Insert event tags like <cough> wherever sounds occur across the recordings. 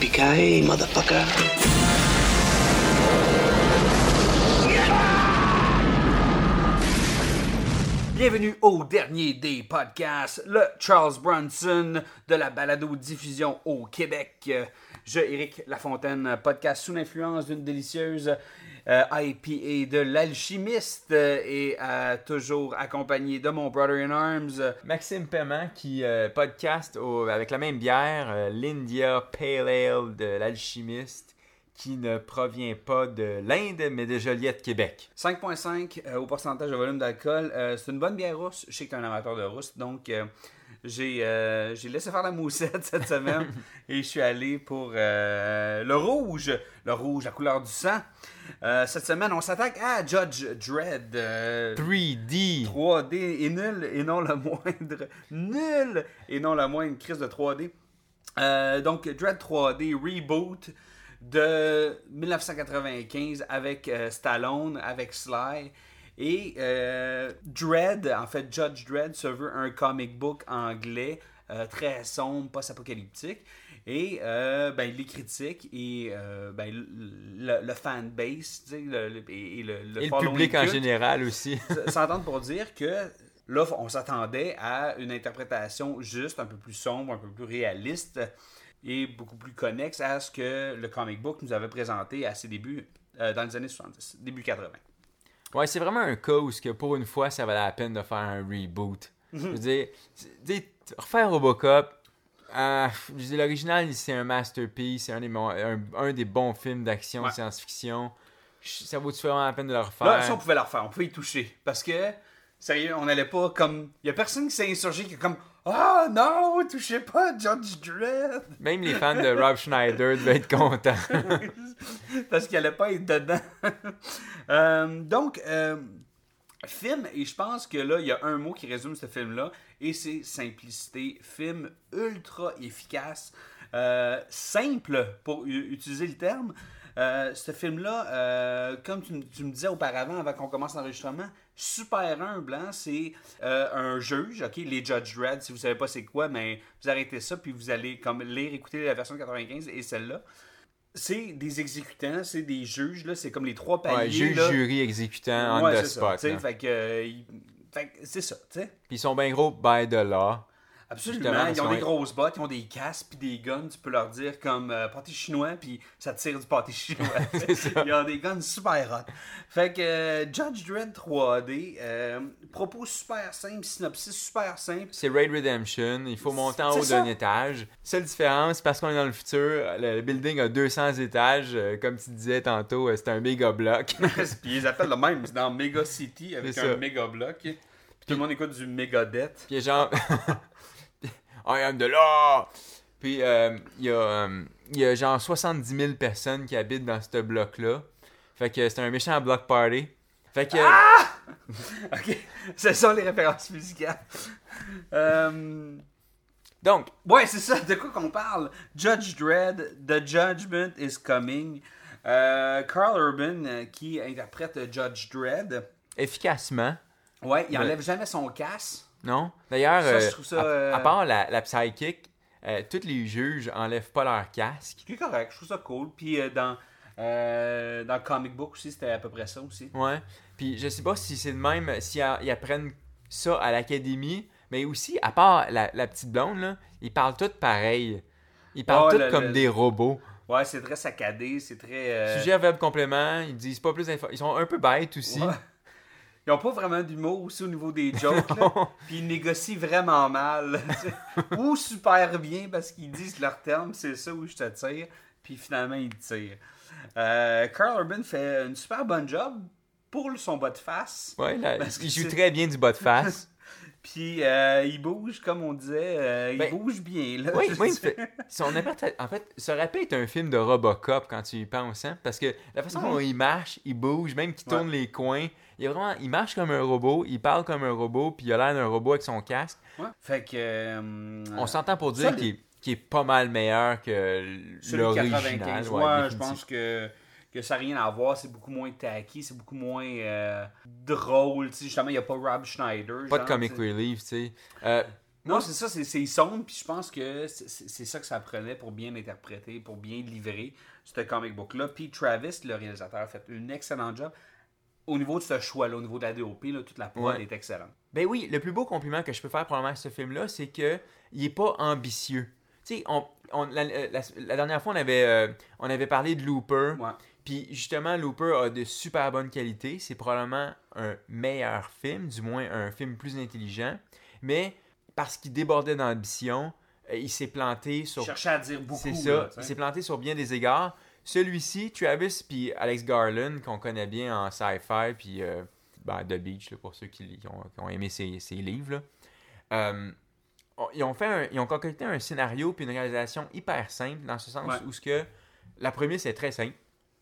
Motherfucker. Bienvenue au dernier des podcasts, le Charles Bronson de la balado-diffusion au Québec. Je, Éric Lafontaine, podcast sous l'influence d'une délicieuse euh, IPA de l'alchimiste euh, et euh, toujours accompagné de mon brother in arms. Maxime Paiement qui podcast au- avec la même bière, l'India Pale Ale de l'alchimiste, qui ne provient pas de l'Inde, mais de Joliette, Québec. 5.5 euh, au pourcentage de volume d'alcool. Euh, c'est une bonne bière rousse. Je sais que tu es un amateur de rousse, donc euh, j'ai j'ai laissé faire la moussette cette semaine <laughs> et je suis allé pour le rouge, le rouge à couleur du sang. Euh, cette semaine, on s'attaque à Judge Dredd. euh, 3D! 3D et nul et non le <laughs> moindre. Nul et non la moindre crise de 3D. Euh, donc, Dread 3D Reboot de 1995 avec Stallone, avec Sly. Et Dread, en fait, Judge Dredd se veut un comic book anglais très sombre, post-apocalyptique. Et euh, ben, les critiques et euh, ben, le, le- fanbase le- le- et, le, le Et le following public en général aussi. <laughs> s'entendre pour dire que là, on s'attendait à une interprétation juste, un peu plus sombre, un peu plus réaliste et beaucoup plus connexe à ce que le comic book nous avait présenté à ses débuts euh, dans les années 70, début 80. Ouais, c'est vraiment un cas où, que pour une fois, ça valait la peine de faire un reboot. Je veux dire, refaire Robocop, euh, l'original, c'est un masterpiece, c'est un, un, un des bons films d'action, Ouais. science-fiction. Ça vaut-tu vraiment la peine de le refaire? Là, si on pouvait la refaire, on pouvait y toucher. Parce que, sérieux, on n'allait pas comme. Il y a personne qui s'est insurgé qui est comme Ah non, touchez pas Judge Dredd Même les fans de Rob Schneider devaient être contents. <laughs> parce qu'il allait pas être dedans. <laughs> Euh, donc, euh, film, et je pense que là, il y a un mot qui résume ce film-là, et c'est simplicité. Film ultra efficace, euh, simple pour utiliser le terme. Euh, ce film-là, euh, comme tu, me disais auparavant, avant qu'on commence l'enregistrement, super humble. hein. C'est euh, un juge, ok, les Judge Dredd, si vous savez pas c'est quoi, mais vous arrêtez ça, puis vous allez comme lire, écouter la version 95 et celle-là. C'est des exécutants, c'est des juges, là, c'est comme les trois paliers. Ouais, juge, là. jury, exécutant, on Ouais, the spot. Fait que, fait c'est ça, tu sais. Puis ils sont bien gros by the law. Absolument. Ils ont des grosses bottes, ils ont des casques puis des guns. Tu peux leur dire comme euh, pâté chinois, puis ça tire du pâté chinois. <laughs> Ils ont des guns super hot. Fait que euh, Judge Dredd 3D, euh, propos super simple, synopsis super simple. C'est Raid Redemption, il faut monter en haut d'un étage. Seule différence, parce qu'on est dans le futur, le, building a 200 étages, euh, comme tu disais tantôt, euh, c'est un méga bloc. <laughs> puis ils appellent le même, c'est dans Mega City avec un méga bloc. Puis tout le monde écoute du Megadeth. Puis genre, <laughs> I am the law! Puis euh, il y, a, euh, il y a genre 70 000 personnes qui habitent dans ce bloc-là. Fait que c'est un méchant block party. Fait que, Ah! <laughs> Ok, ce sont les références musicales. Euh, donc, Ouais, c'est ça, de quoi qu'on parle? Judge Dredd, The Judgment is Coming. Euh, Carl Urban, euh, qui interprète euh, Judge Dredd. efficacement, Ouais, il enlève jamais son casque. Non? D'ailleurs, Ça, je euh, trouve ça, à, euh, à part la, la psychic, euh, tous les juges enlèvent pas leur casque. C'est correct, je trouve ça cool. Puis euh, dans, dans le comic book aussi, c'était à peu près ça aussi. Ouais. Puis je sais pas si c'est le même, si a- ils apprennent ça à l'académie, mais aussi, à part la, la petite blonde, là, ils parlent tous pareil. Ils parlent Oh, tous le- comme le- des robots. Ouais, c'est très saccadé, c'est très. euh, Sujet, verbe, complément, ils disent pas plus d'infos. Ils sont un peu bêtes aussi. ouais. Ils ont pas vraiment d'humour aussi au niveau des jokes. <laughs> Puis ils négocient vraiment mal. Ou super bien parce qu'ils disent leur terme, c'est ça où je te tire. Puis finalement, ils tirent. Euh, Carl Urban fait une super bonne job pour son bas de face. Ouais, là, Parce il joue très bien du bas de face. <laughs> Puis euh, il bouge, comme on disait, euh, il Ben, bouge bien. Là, Oui, oui, <laughs> fait- en fait, aurait pu être un film de Robocop quand tu y penses, hein? Parce que la façon dont il marche, il bouge, même qu'il tourne les coins, il, est vraiment, il marche comme un robot, il parle comme un robot, puis il a l'air d'un robot avec son casque. Ouais. Fait que. euh, On s'entend pour dire qu'il est, pas mal meilleur que l'original. 95, ouais, ouais, je pense que, que ça n'a rien à voir. C'est beaucoup moins tacky, c'est beaucoup moins euh, drôle. tu sais, Justement, il n'y a pas Rob Schneider. Pas de comic relief, tu sais. Euh, Non, c'est ça, c'est sombre, puis je pense que c'est ça que ça prenait pour bien interpréter, pour bien livrer ce comic book-là. Puis Travis, le réalisateur, a fait un excellent job. Au niveau de ce choix-là, au niveau de la DOP, là, toute la prod Ouais. est excellente. Ben oui, le plus beau compliment que je peux faire probablement à ce film-là, c'est que il est pas ambitieux. Tu sais, on, on- la, la- la dernière fois, on avait, euh, on avait parlé de Looper. Ouais. Puis justement, Looper a de super bonnes qualités. C'est probablement un meilleur film, du moins un film plus intelligent. Mais parce qu'il débordait d'ambition, euh, il s'est planté sur Cherchait à dire beaucoup. c'est ça. Il s'est planté sur bien des égards. Celui-ci, Travis puis Alex Garland, qu'on connaît bien en sci-fi, puis euh, ben, The Beach, là, pour ceux qui, qui ont, qui ont aimé ses livres. là. Euh, ils, ont fait un- ils ont concocté un scénario puis une réalisation hyper simple, dans ce sens Ouais. où ce que la première est très simple.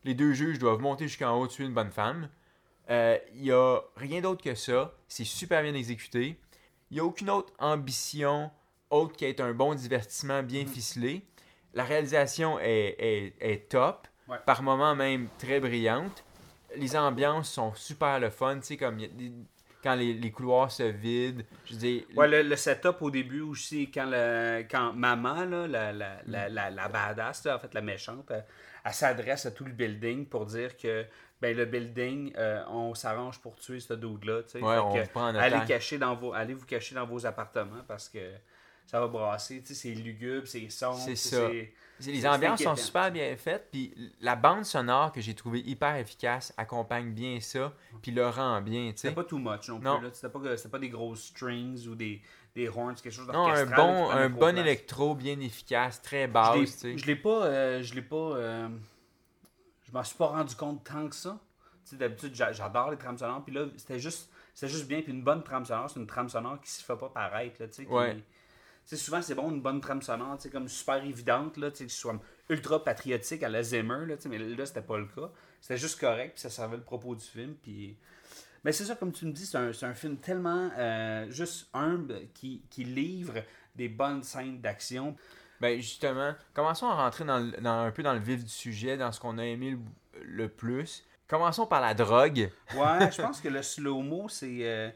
Les deux juges doivent monter jusqu'en haut, tuer une bonne femme. Euh, Il n'y a rien d'autre que ça. C'est super bien exécuté. Il n'y a aucune autre ambition autre qu'être un bon divertissement bien Mm. ficelé. La réalisation est, est- est top, Ouais. par moments même très brillante. Les ambiances sont super le fun, tu sais, comme quand les, les couloirs se vident. Je dire, Ouais, le, le setup au début aussi, quand, le, quand maman, là, la, la, la, la, la badass, là, en fait, la méchante, elle, elle s'adresse à tout le building pour dire que ben, le building, euh, on s'arrange pour tuer ce dude-là. Ouais, allez, otage. cacher dans vos, allez vous cacher dans vos appartements parce que ça va brasser. tu sais, C'est lugubre, c'est sombre. C'est ça. Les ambiances sont super bien faites, puis la bande sonore que j'ai trouvée hyper efficace accompagne bien ça, puis le rend bien, tu sais. C'était pas too much non, Non. plus. C'était pas, pas des grosses strings ou des, des horns, quelque chose Non, un bon, un bon place. électro bien efficace, très Je basse, l'ai- tu sais. Je l'ai pas. euh, je l'ai pas. euh, je m'en suis pas rendu compte tant que ça. Tu sais, d'habitude, j'a- j'adore les trames sonores. Puis là, c'était juste, c'était juste bien. Puis une bonne trame sonore, c'est une trame sonore qui se fait pas paraître. Là, tu sais, qui- Ouais. Tu sais, souvent, c'est bon, une bonne trame sonore, comme super évidente, là, tu sais, que ce soit ultra patriotique à la Zimmer, là, mais là, c'était pas le cas. C'était juste correct, puis ça servait le propos du film. Puis... Mais c'est ça, comme tu me dis, c'est un, c'est un film tellement euh, juste humble qui, qui livre des bonnes scènes d'action. Ben justement, commençons à rentrer dans, le- dans- un peu dans le vif du sujet, dans ce qu'on a aimé le, le plus. Commençons par la drogue. Ouais, je <laughs> pense que le slow-mo, c'est euh,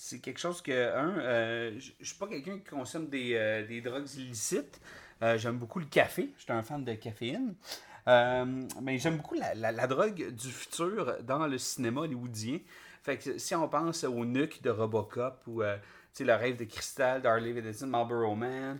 c'est quelque chose que, un, euh, je suis pas quelqu'un qui consomme des, euh, des drogues illicites. Euh, j'aime beaucoup le café. Je suis un fan de caféine. Euh, mais j'aime beaucoup la, drogue du futur dans le cinéma hollywoodien. Fait que si on pense au Nuke de Robocop ou le rêve de cristal d'Harley Davidson, Marlboro Man.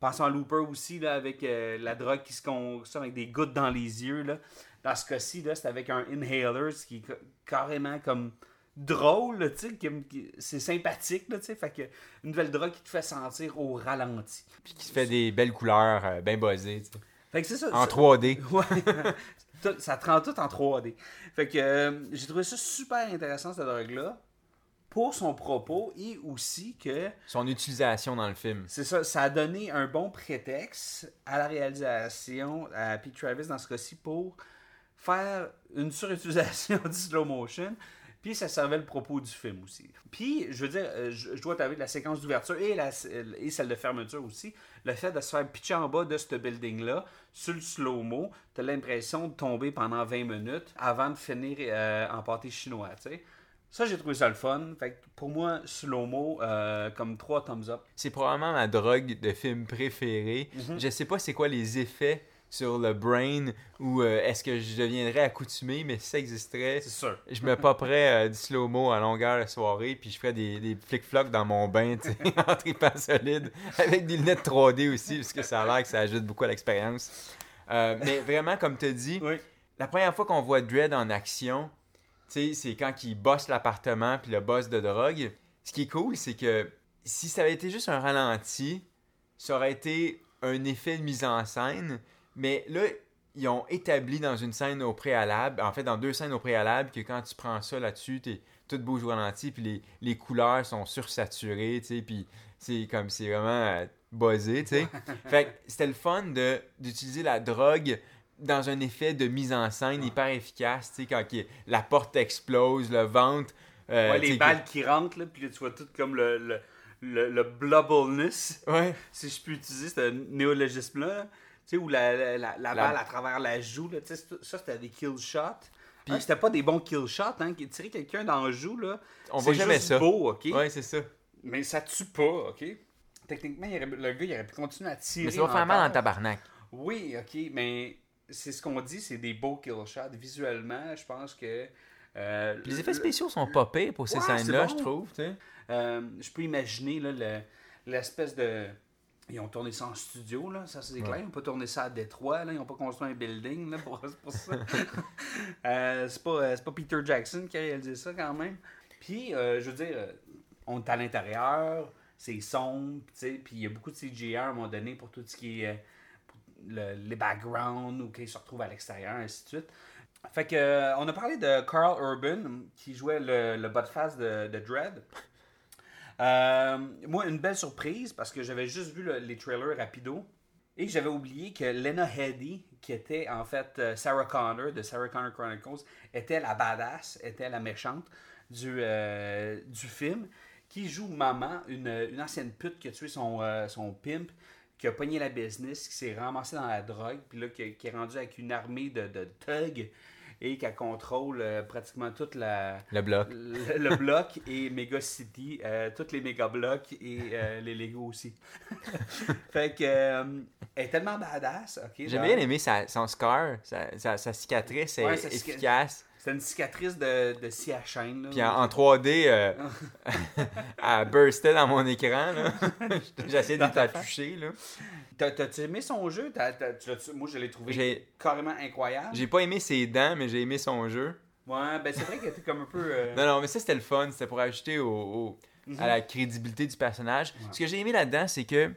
Pensons à Looper aussi, là, avec la drogue qui se consomme avec des gouttes dans les yeux. Là. Dans ce cas-ci, là, c'est avec un inhaler, ce qui est ca- carrément comme drôle, tu sais, c'est sympathique, tu sais, fait que une nouvelle drogue qui te fait sentir au ralenti. Puis qui se fait des belles couleurs, euh, bien buzzées. Fait que c'est ça. En ça- 3D. <laughs> Ouais. Tout- ça te rend tout en 3D. Fait que euh, j'ai trouvé ça super intéressant, cette drogue-là, pour son propos et aussi que Son utilisation dans le film. c'est ça, ça a donné un bon prétexte à la réalisation, à Pete Travis dans ce cas-ci, pour faire une surutilisation <laughs> du slow motion. Puis ça servait le propos du film aussi. Puis, je veux dire, euh, je, je dois t'avouer la séquence d'ouverture et, la, et celle de fermeture aussi, le fait de se faire pitcher en bas de ce building-là, sur le slow-mo, t'as l'impression de tomber pendant 20 minutes avant de finir euh, en pâté chinois, tu sais. Ça, j'ai trouvé ça le fun. Fait que pour moi, slow-mo, euh, comme 3 thumbs up. C'est probablement ma drogue de film préférée. Mhm. Je sais pas c'est quoi les effets sur le brain ou euh, est-ce que je deviendrais accoutumé, mais si ça existerait, sûr. je me popperais euh, du slow-mo à longueur de soirée, puis je ferais des, des flic-flocs dans mon bain, <laughs> en tripant solide, avec des lunettes 3D aussi, parce que ça a l'air que ça ajoute beaucoup à l'expérience. Euh, mais vraiment, comme tu Oui. la première fois qu'on voit Dredd en action, c'est quand il bosse l'appartement puis le boss de drogue. Ce qui est cool, c'est que si ça avait été juste un ralenti, ça aurait été un effet de mise en scène. Mais là, ils ont établi dans une scène au préalable, en fait dans deux scènes au préalable, que quand tu prends ça là-dessus, t'es tout bouge au ralenti, puis les, les couleurs sont sursaturées, tu sais, puis c'est comme, c'est vraiment euh, buzzé, tu sais. <laughs> fait que c'était le fun de, d'utiliser la drogue dans un effet de mise en scène hyper efficace, tu sais, quand la porte explose, le ventre... euh, Ouais, les balles qui rentrent, là, puis tu vois tout comme le, le, le, que- Ouais. si je peux utiliser ce néologisme-là, sais, où la, la, la, la balle à travers la joue, là, tu sais, c'est- ça, c'était des kill shots. Puis- Hein, c'était pas des bons kill shots, hein, qui tirer quelqu'un dans la joue, là. On c'est voit jamais ça. beau, ok? Ouais, c'est ça. Mais ça tue pas, ok? Techniquement, il aurait- le gars, il aurait pu continuer à tirer. Mais ça va faire mal en tabarnak. Oui, ok, mais c'est ce qu'on dit, c'est des beaux kill shots. Visuellement, je pense que. euh, les effets le- spéciaux sont pas pires pour ces Ouais, scènes-là, bon. je trouve, tu sais. Euh, je peux imaginer là, le- l'espèce de. Ils ont tourné ça en studio, là, ça c'est clair. Ils n'ont pas tourné ça à Détroit, là. ils n'ont pas construit un building là, pour, <laughs> pour ça. <laughs> Euh, c'est pas, euh, pas Peter Jackson qui a réalisé ça quand même. Puis, euh, je veux dire, on est à l'intérieur, c'est sombre, tu sais, puis il y a beaucoup de CGI à un moment donné pour tout ce qui est euh, le- les backgrounds ou qu'ils se retrouvent à l'extérieur, ainsi de suite. Fait que, on a parlé de Carl Urban qui jouait le, le Buttface de, de Dread. Euh, moi, une belle surprise parce que j'avais juste vu le- les trailers rapido et j'avais oublié que Lena Headey, qui était en fait euh, Sarah Connor de Sarah Connor Chronicles, était la badass, était la méchante du, euh, film, qui joue maman, une, ancienne pute qui a tué son, pimp, qui a pogné la business, qui s'est ramassé dans la drogue, puis là, qui, est rendu avec une armée de thugs et qui contrôle euh, pratiquement toute la, Le bloc. le, le bloc et Mega City, euh, tous les méga blocs et euh, les Lego aussi. <laughs> fait que elle est tellement badass, ok. J'ai bien aimé sa, son scar, sa, sa, sa cicatrice est Ouais, efficace. C'est une cicatrice de, de scie à chaîne. Là, Puis en, en 3D, euh, <laughs> elle burstait dans mon écran. <laughs> essayé de la toucher. Là. T'as- T'as-tu aimé son jeu? Tu moi, je l'ai trouvé carrément incroyable. J'ai pas aimé ses dents, mais j'ai aimé son jeu. Ouais, ben c'est vrai qu'elle était comme un peu. euh, Non, non, mais ça c'était le fun. C'était pour ajouter au, au- Mhm. à la crédibilité du personnage. Ce que j'ai aimé là-dedans, c'est que euh,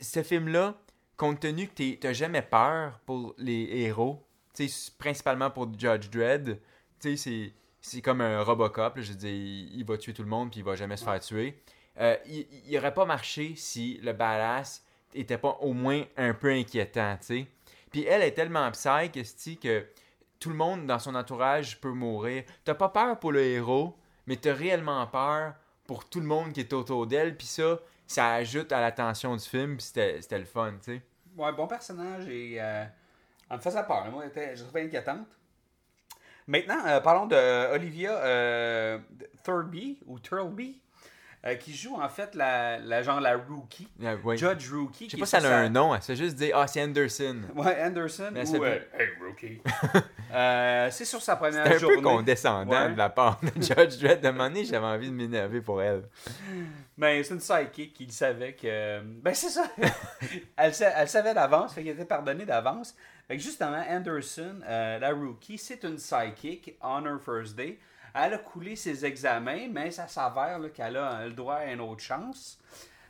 ce film-là, compte tenu que t'as jamais peur pour les héros, principalement pour Judge Dredd, c'est- c'est comme un Robocop. je dire, il, va tuer tout le monde puis il va jamais se faire tuer. Euh, il, il aurait pas marché si le badass était pas au moins un peu inquiétant, tu sais. Puis elle est tellement psy que tout le monde dans son entourage peut mourir. T'as pas peur pour le héros, mais t'as réellement peur pour tout le monde qui est autour d'elle. Puis ça, ça ajoute à la tension du film. Puis c'était c'était le fun, tu sais. Ouais, bon personnage et euh, elle me faisait peur. Moi, elle était- je trouvais inquiétante. Maintenant, euh, parlons de Olivia euh, Thurby ou Turlby, euh, qui joue en fait la, la genre la rookie, Euh, ouais. Judge Rookie. Je sais pas si elle a un nom. Elle se juste dire Ah, c'est Anderson. Ouais, Anderson Mais ou euh, Hey Rookie. <laughs> Euh, c'est sur sa première C'est un journée. peu condescendant Ouais. de la part de Judge Dredd. De moment j'avais envie de m'énerver pour elle. Ben, c'est une sidekick qui savait que. Ben, c'est ça. <laughs> elle, elle savait d'avance, fait qu'elle était pardonnée d'avance. Fait que justement, Anderson, euh, la rookie, c'est une on her first day. Elle a coulé ses examens, mais ça s'avère qu'elle a le droit à une autre chance.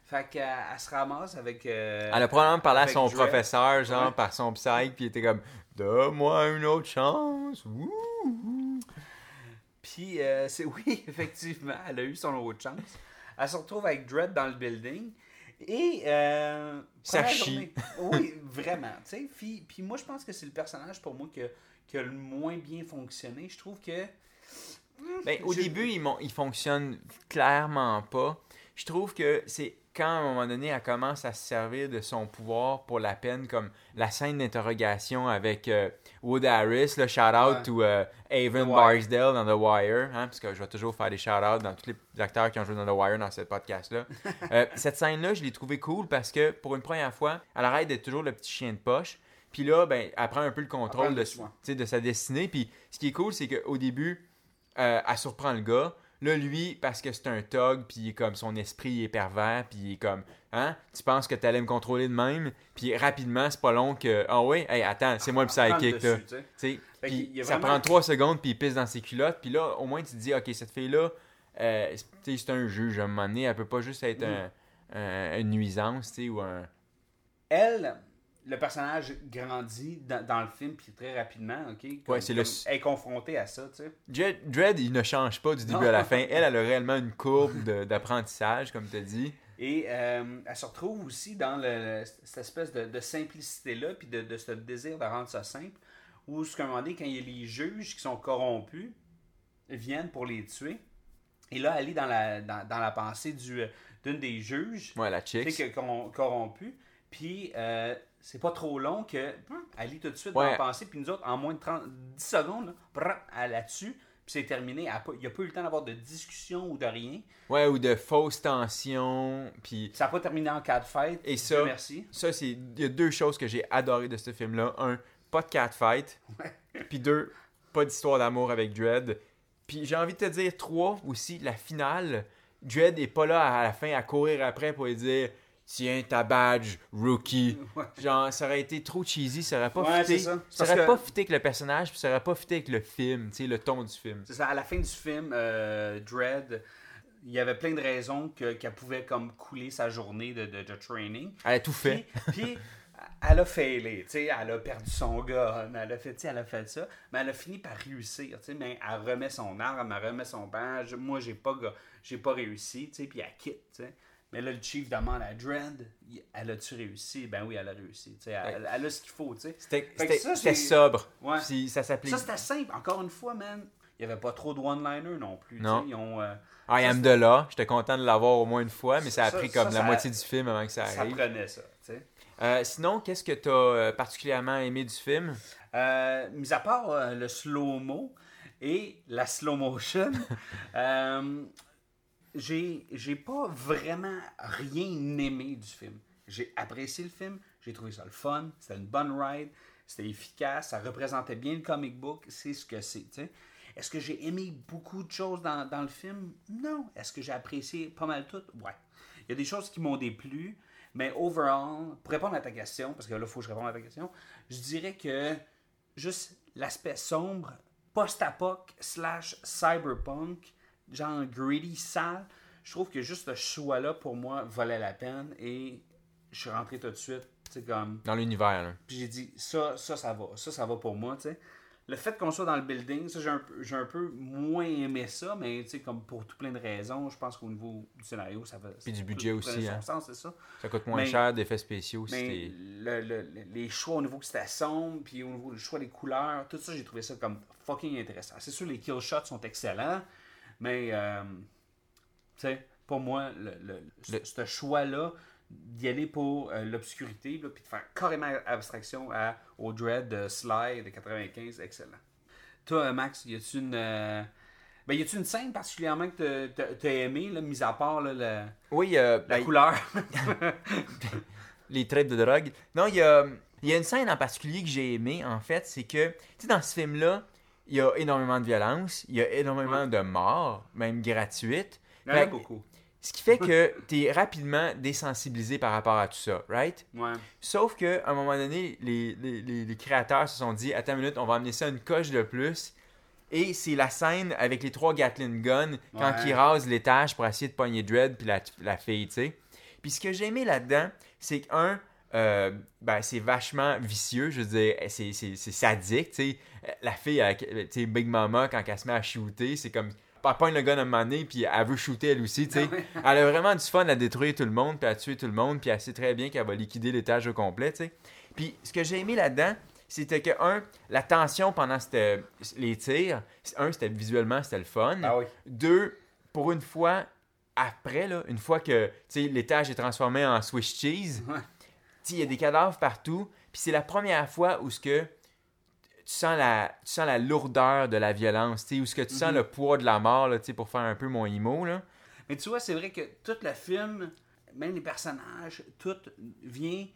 Fait qu'elle elle se ramasse avec. euh, Elle a probablement parlé à son Dredd. professeur, genre, Ouais. par son psych, puis il était comme Donne-moi une autre chance. Puis, euh, c'est <laughs> oui, effectivement, elle a eu son autre chance. Elle se retrouve avec Dredd dans le building. Et. Euh, Ça chie. Oui, vraiment. tu sais. Puis, puis moi, je pense que c'est le personnage pour moi qui a, qui a le moins bien fonctionné. Je trouve que. Ben, au début, il, il fonctionne clairement pas. Je trouve que c'est quand, à un moment donné, elle commence à se servir de son pouvoir pour la peine, comme la scène d'interrogation avec euh, Wood Harris, le shout-out Ouais. to euh, Avon. Barsdale dans The Wire, hein, parce que je vais toujours faire des shout-outs dans tous les acteurs qui ont joué dans The Wire dans ce podcast-là. <laughs> Euh, cette scène-là, je l'ai trouvée cool parce que, pour une première fois, elle arrête d'être toujours le petit chien de poche. Puis là, ben, elle prend un peu le contrôle de, de sa destinée. Puis ce qui est cool, c'est qu'au début, euh, elle surprend le gars. Là, lui, parce que c'est un thug, puis il est comme son esprit il est pervers, puis il est comme, hein, tu penses que t'allais me contrôler de même, puis rapidement, c'est pas long que, ah ouais, hey, attends, c'est moi le psychic, là. ça vraiment- prend trois secondes, puis il pisse dans ses culottes, puis là, au moins, tu te dis, ok, cette fille-là, euh, c'est- tu sais, c'est un juge, à un moment donné, elle peut pas juste être Mm. un- un- une nuisance, tu sais, ou un... Elle, le personnage grandit dans, dans le film, puis très rapidement, ok? Comme- Ouais, c'est le- est confrontée à ça, tu sais. Dredd, Dredd, il ne change pas du début Non. à la fin. <laughs> Elle, elle a réellement une courbe d'apprentissage, comme tu as dit. Et euh, elle se retrouve aussi dans le- cette espèce de, de simplicité-là, puis de, de ce désir de rendre ça simple, où, ce qu'à un moment donné, quand il y a les juges qui sont corrompus, viennent pour les tuer. Et là, elle est dans la, dans, dans la pensée du, d'une des juges, Ouais, la chick. que- corrom- corrompue. Puis, euh, c'est pas trop long que elle lit tout de suite Ouais. dans la pensée, puis nous autres, en moins de 30, 10 secondes, là, tue, puis c'est terminé. Il n'y a pas eu le temps d'avoir de discussion ou de rien. Ouais, ou de fausses tensions. Puis Ça n'a pas terminé en cas de fête. Et ça- merci. ça, c'est. Il y a deux choses que j'ai adoré de ce film-là. Un, pas de catfight. Puis deux, pas d'histoire d'amour avec Dredd. Puis j'ai envie de te dire, trois, aussi, la finale. Dredd est pas là à la fin à courir après pour lui dire Tiens ta badge, rookie. <laughs> Ouais. Genre, ça aurait été trop cheesy, ça aurait pas Ouais, fité. ça. Aurait que- pas fité avec le personnage, puis ça aurait pas fité avec le film, tu sais, le ton du film. C'est ça, à la fin du film, euh, Dread, il y avait plein de raisons que- qu'elle pouvait comme couler sa journée de, de, de training. Elle a tout fait. Puis, <laughs> puis, elle a failé, tu sais, elle a perdu son gun, elle a fait, tu sais, elle a fait ça, mais elle a fini par réussir, tu sais, mais elle remet son arme, elle remet son badge, moi j'ai pas, j'ai pas réussi, tu sais, puis elle quitte. Mais là, le chief demande à Dread, il- elle a-tu réussi? Ben oui, elle a réussi, elle, elle a ce qu'il faut, tu sais. C'était ça, sobre. Ouais. Puis ça s'appelait Ça, c'était simple. Encore une fois, man, il n'y avait pas trop de one-liner non plus. Non. Ils ont, euh, I am de là. J'étais content de l'avoir au moins une fois, mais ça a Ça- pris ça, comme la ça- moitié du film avant que ça ça arrive. prenait ça. tu sais. Euh, sinon, qu'est-ce que tu as particulièrement aimé du film? Euh, mis à part euh, le slow-mo et la slow-motion, <laughs> euh, j'ai j'ai pas vraiment rien aimé du film. J'ai apprécié le film, j'ai trouvé ça le fun, c'était une bonne ride, c'était efficace, ça représentait bien le comic book, c'est ce que c'est. Est-ce que j'ai aimé beaucoup de choses dans, dans le film? Non. Est-ce que j'ai apprécié pas mal tout? Ouais. Il y a des choses qui m'ont déplu, mais overall, pour répondre à ta question, parce que là, il faut que je réponde à ta question, je dirais que juste l'aspect sombre, post-apoc slash cyberpunk, genre greedy, sale, je trouve que juste ce choix-là, pour moi, valait la peine et je suis rentré tout de suite, tu comme... dans l'univers? là? Puis j'ai dit, ça, ça, ça va. Ça, ça va pour moi, tu sais. Le fait qu'on soit dans le building, ça, j'ai un, j'ai un peu moins aimé ça, mais tu sais, comme pour tout plein de raisons, je pense qu'au niveau du scénario, ça va. Puis du budget aussi, hein. sens, c'est ça. Ça coûte moins Mais- cher d'effets spéciaux. Mais c'était- le- le- le- les choix au niveau que c'était sombre, puis au niveau du choix des couleurs, tout ça, j'ai trouvé ça comme fucking intéressant. C'est sûr, les kill shots sont excellents, mais, euh, tu sais, pour moi, le, le- ce- Le- ce choix-là d'y aller pour euh, l'obscurité, puis de faire carrément abstraction à, au Dread de Sly de 95, excellent. Toi, euh, Max, y a-tu une. euh, ben, y a-tu une scène particulièrement que t'as- aimé, là, mis à part là, la, Oui, la ben, couleur? <laughs> Les traits de drogue. Non, il y a, y a une scène en particulier que j'ai aimée, en fait, c'est que, tu sais, dans ce film-là, il y a énormément de violence, il y a énormément de morts, même gratuites. Il y en a beaucoup. Ce qui fait <laughs> que tu es rapidement désensibilisé par rapport à tout ça, right? Ouais. Sauf que à un moment donné, les, les- les- les créateurs se sont dit Attends une minute, on va amener ça une coche de plus. Et c'est la scène avec les trois Gatling Guns quand Ouais. ils rasent l'étage pour essayer de pogner Dread puis la, la fille, tu sais. Puis ce que j'ai aimé là-dedans, c'est qu'un, euh, ben, c'est vachement vicieux, je veux dire, c'est, c'est, c'est sadique, tu sais. La fille, tu sais, Big Mama, quand elle se met à shooter, c'est comme. Pogne le gun à un moment donné, puis elle veut shooter elle aussi, tu sais. Elle a vraiment du fun à détruire tout le monde, puis à tuer tout le monde, puis elle sait très bien qu'elle va liquider l'étage au complet, tu sais. Puis ce que j'ai aimé là-dedans, c'était que, un, la tension pendant les tirs, un, c'était visuellement, c'était le fun. Ah oui. Deux, pour une fois, après, là, une fois que tu sais, l'étage est transformé en Swiss cheese, il y a des cadavres partout. Puis c'est la première fois où ce que tu sens la, tu sens la lourdeur de la violence, tu sais, où ce que tu Mhm. sens le poids de la mort, là, tu sais, pour faire un peu mon emo, là. Mais tu vois, c'est vrai que tout le film, même les personnages, tout vient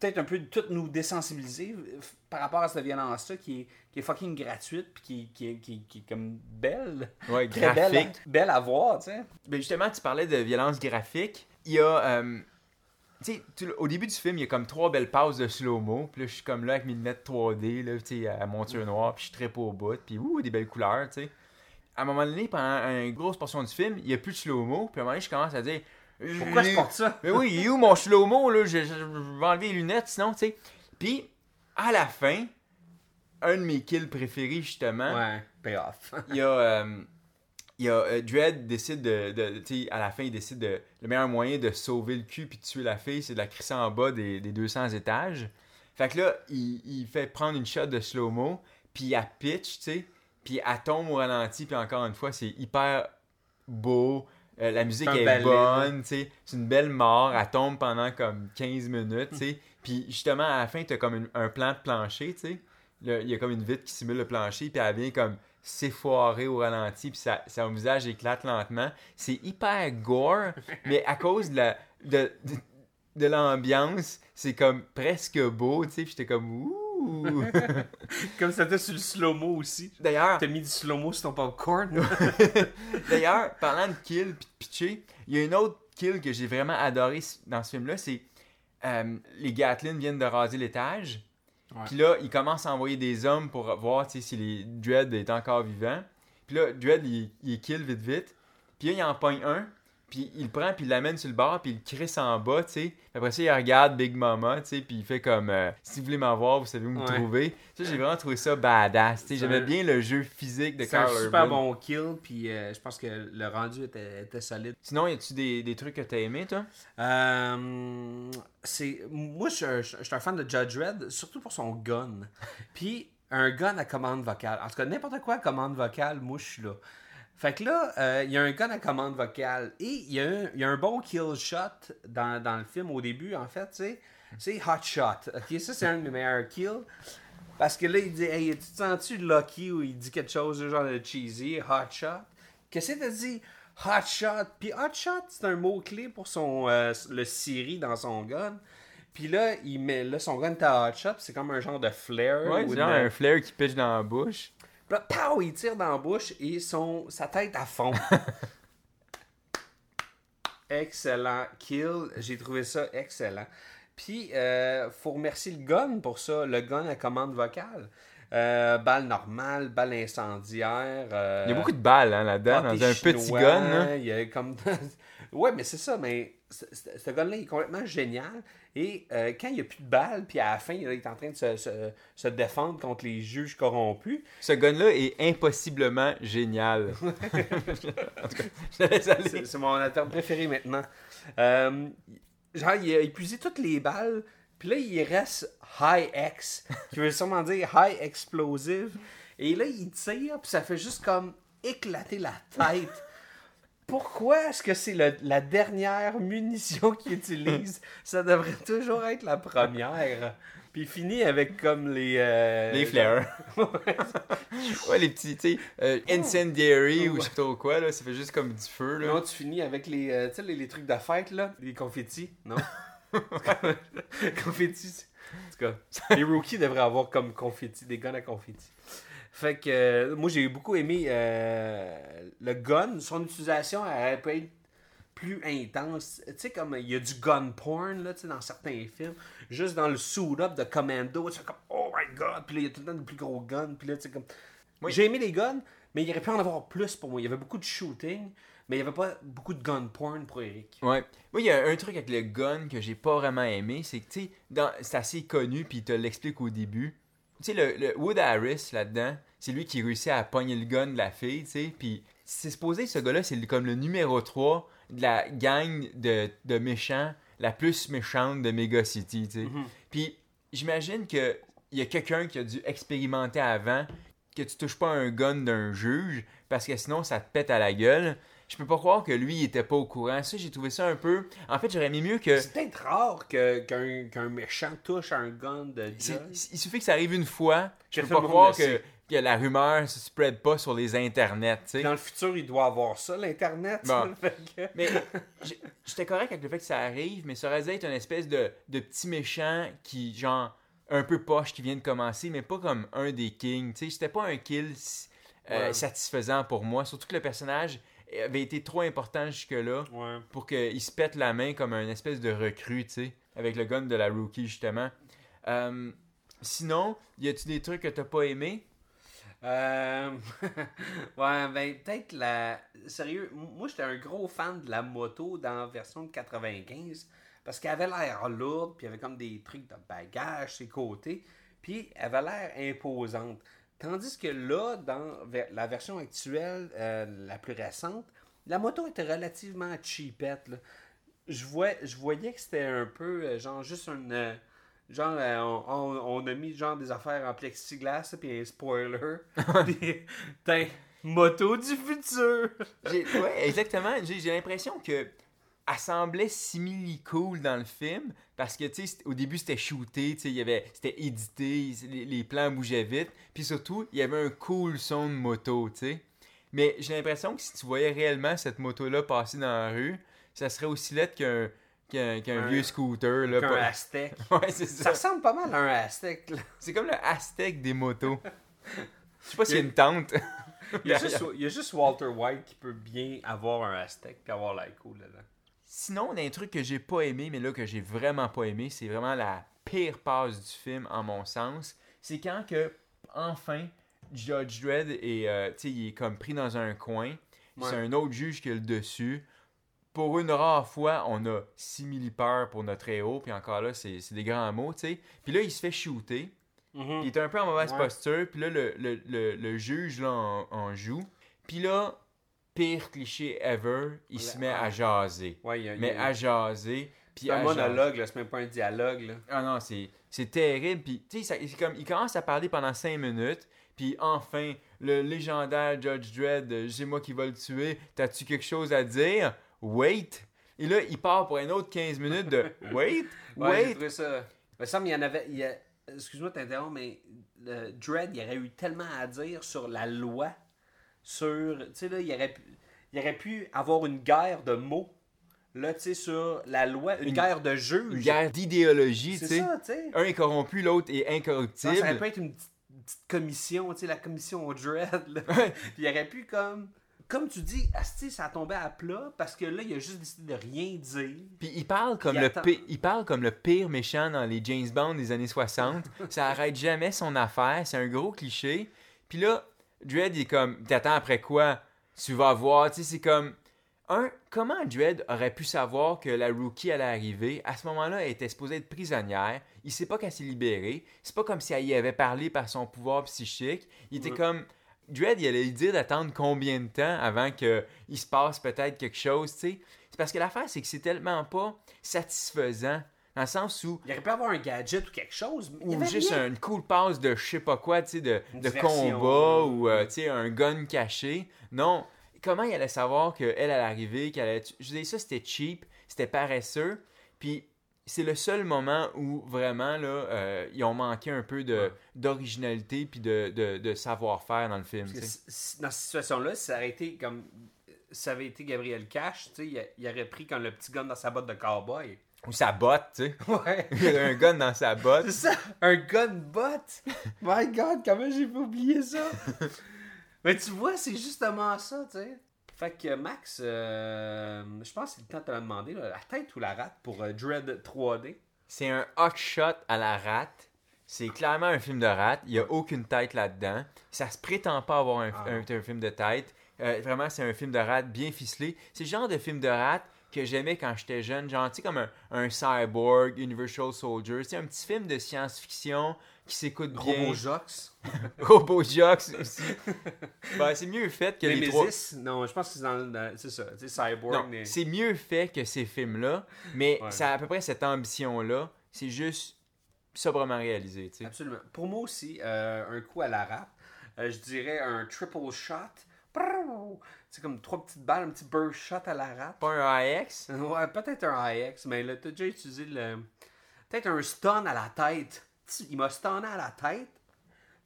peut-être un peu tout nous désensibiliser euh, par rapport à cette violence-là qui est, qui est fucking gratuite puis qui, qui, est- qui, qui est comme belle. Ouais, <laughs> belle, graphique. belle à voir, tu sais. Ben justement, tu parlais de violence graphique. Il y a. euh, tu sais, au début du film, il y a comme trois belles pauses de slow-mo. Puis là, je suis comme là avec mes lunettes 3D, là, tu sais, à monture noire, puis je tripe au bout. Puis ouh, des belles couleurs, tu sais. À un moment donné, pendant une grosse portion du film, il n'y a plus de slow-mo. Puis à un moment donné, je commence à dire. Pourquoi je porte ça? Mais oui, il est où mon slow-mo, là? Je, je- je vais enlever les lunettes, sinon, tu sais. Puis, à la fin, un de mes kills préférés, justement, Ouais, payoff. il y a, euh, il y a euh, Dredd décide de, de tu sais, à la fin, il décide de le meilleur moyen de sauver le cul puis de tuer la fille, c'est de la crisser en bas des, des 200 étages. Fait que là, il, il fait prendre une shot de slow-mo, puis elle pitch, tu sais, puis elle tombe au ralenti, puis encore une fois, c'est hyper beau. Euh, la musique est ballet, bonne, tu sais. C'est une belle mort. Elle tombe pendant comme 15 minutes, tu sais. Puis justement, à la fin, t'as comme une- un plan de plancher, tu sais. Il y a comme une vitre qui simule le plancher, puis elle vient comme s'effoirer au ralenti, puis sa- son visage éclate lentement. C'est hyper gore, <laughs> mais à cause de la de, de, de l'ambiance, c'est comme presque beau, tu sais. Puis j'étais comme ouh. <laughs> Comme c'était sur le slow-mo aussi. D'ailleurs, T'as mis du slow-mo sur ton popcorn. <laughs> D'ailleurs, parlant de kill puis de pitcher, il y a une autre kill que j'ai vraiment adoré dans ce film-là, c'est euh, les Gatlin viennent de raser l'étage. Puis là, ils commencent à envoyer des hommes pour voir si les Dread est encore vivant. Puis là, Dread, il, il kill vite vite. Puis là, il en pogne un. Puis il le prend, puis il l'amène sur le bord, puis il le crisse en bas, tu sais. Après ça, il regarde Big Mama, tu sais, puis il fait comme euh, Si vous voulez m'avoir, vous savez où me Ouais. trouver. Ça, j'ai vraiment trouvé ça badass, tu sais. J'aimais bien le jeu physique de C'est un Carl super Urban. bon kill, puis euh, je pense que le rendu était, était solide. Sinon, y a-tu des, des trucs que t'as aimé, toi? Euh, c'est moi je suis un fan de Judge Red surtout pour son gun <laughs> puis un gun à commande vocale en tout cas n'importe quoi à commande vocale moi je suis là fait que là euh, il y a un gun à commande vocale et il y, a un- il y a un bon kill shot dans, dans le film au début en fait tu sais c'est Hot Shot ok ça c'est un de mes meilleurs kills parce que là il dit hey tu te sens-tu lucky ou il dit quelque chose de genre de cheesy Hot Shot? Qu'est-ce que t'as dit? Hot shot. Puis hot shot, c'est un mot-clé pour son euh, le Siri dans son gun. Puis là, il met, là, son gun est à hot shot, c'est comme un genre de flare. Ouais, ou c'est genre un flair qui pitch dans la bouche. Puis là, pow, il tire dans la bouche et son, sa tête à fond. <laughs> excellent kill. J'ai trouvé ça excellent. Puis, euh, faut remercier le gun pour ça. Le gun à commande vocale. Euh, balle normale, balle incendiaire. euh, Il y a beaucoup de balles hein, là-dedans, pâté dans un petit gun. là. Il y a comme. <laughs> ouais, mais c'est ça, mais ce gun-là est complètement génial. Et euh, quand il n'y a plus de balles, puis à la fin, il est en train de se, se- se défendre contre les juges corrompus. Ce gun-là est impossiblement génial. <laughs> en tout cas, c'est mon terme préféré maintenant. Euh, genre, il a épuisé toutes les balles, puis là, il reste High X, qui veut sûrement dire High Explosive. Et là, il tire, puis ça fait juste comme éclater la tête. Pourquoi est-ce que c'est la dernière munition qu'il utilise? <laughs> Ça devrait toujours être la première. Puis il finit avec comme les... euh, Les flares. <laughs> ouais, les petits, tu sais, euh, incendiary ou je sais pas trop quoi, là, ça fait juste comme du feu, là. Non, tu finis avec les, euh, tu sais, les, les trucs de fête, là. Les confettis, non? <laughs> confettis. En tout cas, les rookies devraient avoir comme confetti, des guns à confetti. Fait que euh, moi, j'ai beaucoup aimé euh, le gun. Son utilisation, elle peut être plus intense. Tu sais, comme il y a du gun porn, là, tu sais, dans certains films. Juste dans le suit-up de Commando, tu fais comme, oh my god. Puis là, il y a tout le temps des plus gros guns. Puis là, tu comme... J'ai aimé les guns, mais il aurait pu en avoir plus pour moi. Il y avait beaucoup de shooting, mais il n'y avait pas beaucoup de gun porn pour Eric. Ouais. Moi, il y a un truc avec le gun que j'ai pas vraiment aimé, c'est que, tu sais, dans- c'est assez connu, puis il te l'explique au début. Tu sais, le, le Wood Harris, là-dedans, c'est lui qui réussit à pogner le gun de la fille, tu sais, puis c'est supposé, ce gars-là, c'est comme le numéro 3 de la gang de, de méchants, la plus méchante de Mega City, tu sais. Puis j'imagine que il y a quelqu'un qui a dû expérimenter avant que tu touches pas un gun d'un juge, parce que sinon, ça te pète à la gueule. Je peux pas croire que lui, il était pas au courant. Ça, j'ai trouvé ça un peu. En fait, j'aurais aimé mieux que. C'est peut-être rare que- qu'un qu'un méchant touche un gun de c'est-. Il suffit que ça arrive une fois. Je Que peux tout pas le monde croire le que, sait. que la rumeur se spread pas sur les internets, tu sais. Dans le futur, il doit avoir ça, l'Internet. Bon. <laughs> Fait que- <laughs> Mais j'étais correct avec le fait que ça arrive, mais ça aurait dû être une espèce de, de petit méchant qui, genre, un peu poche qui vient de commencer, mais pas comme un des kings. Tu sais, c'était pas un kill euh, Ouais. satisfaisant pour moi. Surtout que le personnage avait été trop important jusque-là Ouais. pour qu'il se pète la main comme un espèce de recrue, tu sais, avec le gun de la rookie, justement. Euh, sinon, y a-tu des trucs que t'as pas aimé? Euh, <laughs> ouais, ben peut-être la. Sérieux, moi j'étais un gros fan de la moto dans la version de 95. Parce qu'elle avait l'air lourde, puis il y avait comme des trucs de bagages ses côtés, puis elle avait l'air imposante. Tandis que là, dans la version actuelle, euh, la plus récente, la moto était relativement cheapette. là. Je, vois, je voyais que c'était un peu, euh, genre, juste une. euh, genre, on, on- on a mis genre des affaires en plexiglas, puis un spoiler. <laughs> puis, moto du futur! Ouais, exactement. J'ai l'impression que elle semblait simili cool dans le film parce que tu sais c'était- au début c'était shooté, tu sais il y avait c'était édité, les, les plans bougeaient vite, puis surtout il y avait un cool son de moto, tu sais. Mais j'ai l'impression que si tu voyais réellement cette moto là passer dans la rue, ça serait aussi laid qu'un qu'un qu'un Un- vieux scooter là. Qu'un pas- Aztec. <laughs> Ouais, Ça ça. ressemble pas mal à un Aztec. C'est comme le Aztec des motos. Je sais pas s'il y a une tente. Il y, a <laughs> juste, il y a juste Walter White qui peut bien avoir un Aztec puis avoir l'air cool dedans. Sinon, un truc que j'ai pas aimé, mais là que j'ai vraiment pas aimé, c'est vraiment la pire passe du film, en mon sens. C'est quand que, enfin, Judge Dredd est, euh, il est comme pris dans un coin. Ouais. C'est un autre juge qui a le dessus. Pour une rare fois, on a 6000 peur pour notre héros, puis encore là, c'est des grands mots, tu sais. Puis là, il se fait shooter. Puis il est un peu en mauvaise Ouais. posture. Puis là, le, le, le, le juge, là, en, en joue. Puis là, pire cliché ever, il se met à jaser. Ouais, il y a, il y Mais a- à jaser. C'est un jaser. monologue, c'est même pas un dialogue. Là. Ah non, c'est, c'est terrible. Puis, tu sais, ça- comme, il commence à parler pendant 5 minutes. Puis enfin, le légendaire Judge Dredd, euh, c'est moi qui va le tuer. T'as-tu quelque chose à dire? Wait. Et là, il part pour un autre 15 minutes de <laughs> wait, Ouais, j'ai wait. trouvé ça. Il me semble qu'il y en avait. il y a- Excuse-moi de t'interrompre, mais le Dredd, il aurait eu tellement à dire sur la loi. Sur. Tu sais, là, il aurait, pu, il aurait pu avoir une guerre de mots. Là, tu sais, sur la loi. Une, Une- guerre de juges. Une guerre d'idéologie, tu sais. ça. Un est corrompu, l'autre est Ça, ça incorruptible. aurait pu être une petite, une petite commission, tu sais, la commission Dread. Là. <laughs> Il aurait pu comme. Comme tu dis, asti, ça a tombé à plat parce que là, il a juste décidé de rien dire. Puis il parle comme Il le attend. pi- il parle comme le pire méchant dans les James Bond des années 60. <laughs> ça arrête jamais son affaire, c'est un gros cliché. Puis là, Dredd il est comme t'attends après quoi Tu vas voir, tu sais c'est comme un comment Dredd aurait pu savoir que la rookie allait arriver? À ce moment-là, elle était supposée être prisonnière, il sait pas qu'elle s'est libérée. C'est pas comme si elle y avait parlé par son pouvoir psychique. Il était comme Dredd, il allait lui dire d'attendre combien de temps avant qu'il se passe peut-être quelque chose, tu sais? C'est parce que l'affaire, c'est que c'est tellement pas satisfaisant, dans le sens où, Il aurait pu avoir un gadget ou quelque chose. Ou juste rien. une cool passe de je sais pas quoi, tu sais, de, de combat, ou, euh, tu sais, un gun caché. Non. Comment il allait savoir qu'elle allait arriver, qu'elle allait... Je dire, ça, c'était cheap, c'était paresseux, puis c'est le seul moment où vraiment, là, euh, ils ont manqué un peu de, Ouais. d'originalité puis de, de, de savoir-faire dans le film, dans cette situation-là, si ça aurait été comme. Ça avait été Gabriel Cash, tu sais, il, il aurait pris comme le petit gun dans sa botte de cowboy. Ou sa botte, tu sais. Ouais. <laughs> Il y a un gun dans sa botte. C'est ça, un gun bot. <laughs> My God, comment j'ai pas oublié ça? Mais tu vois, c'est justement ça, tu sais. Fait que Max, euh, je pense que c'est le temps de te le demander, là, la tête ou la rate pour euh, Dread 3D. C'est un hot shot à la rate. C'est clairement un film de rate. Il n'y a aucune tête là-dedans. Ça se prétend pas avoir un, Ah. un- un film de tête. Euh, vraiment, c'est un film de rate bien ficelé. C'est le genre de film de rate que j'aimais quand j'étais jeune. Genre, tu sais, comme un, un Cyborg, Universal Soldier. C'est un petit film de science-fiction qui s'écoute bien. <laughs> Robo Jox. Robo Jocks aussi. <laughs> Ben, c'est mieux fait que les trois... Nemesis, non, je pense que c'est dans, c'est ça, tu sais, Cyborg. Mais- c'est mieux fait que ces films-là, mais Ouais. ça a à peu près cette ambition-là. C'est juste sobrement réalisé, tu sais. Absolument. Pour moi aussi, euh, un coup à la rap, euh, je dirais un triple shot. C'est comme trois petites balles, un petit burst shot à la rap. Pas un AX? <laughs> Ouais, peut-être un IX, mais là, t'as déjà utilisé le. Peut-être un stun à la tête. Il m'a stunné à la tête.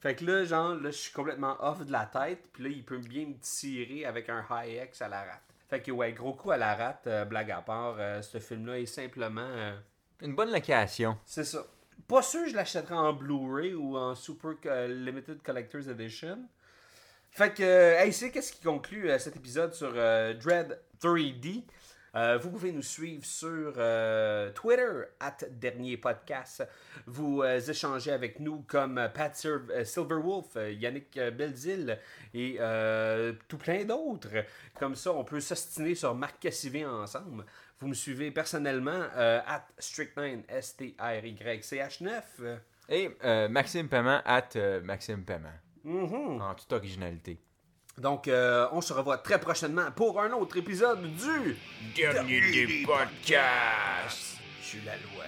Fait que là, genre, là, je suis complètement off de la tête. Puis là, il peut bien me tirer avec un high X à la rate. Fait que, ouais, gros coup à la rate, euh, blague à part. euh, ce film-là est simplement. euh, Une bonne location. c'est ça. Pas sûr que je l'achèterai en Blu-ray ou en Super Limited Collector's Edition. Fait que, euh, hey, c'est qu'est-ce qui conclut euh, cet épisode sur euh, Dread 3D. Euh, vous pouvez nous suivre sur Twitter, at Dernier Podcast. Vous euh, échangez avec nous comme Pat Sil- Silverwolf, Yannick Belzil et tout plein d'autres. Comme ça, on peut s'ostiner sur Marc Cassivé ensemble. Vous me suivez personnellement at Strict9, S-T-R-Y-C-H-9. euh, Et Maxime Paiement, at Maxime Paiement. Mhm. En toute originalité. Donc, euh, on se revoit très prochainement pour un autre épisode du Dernier des podcasts. Je suis la loi.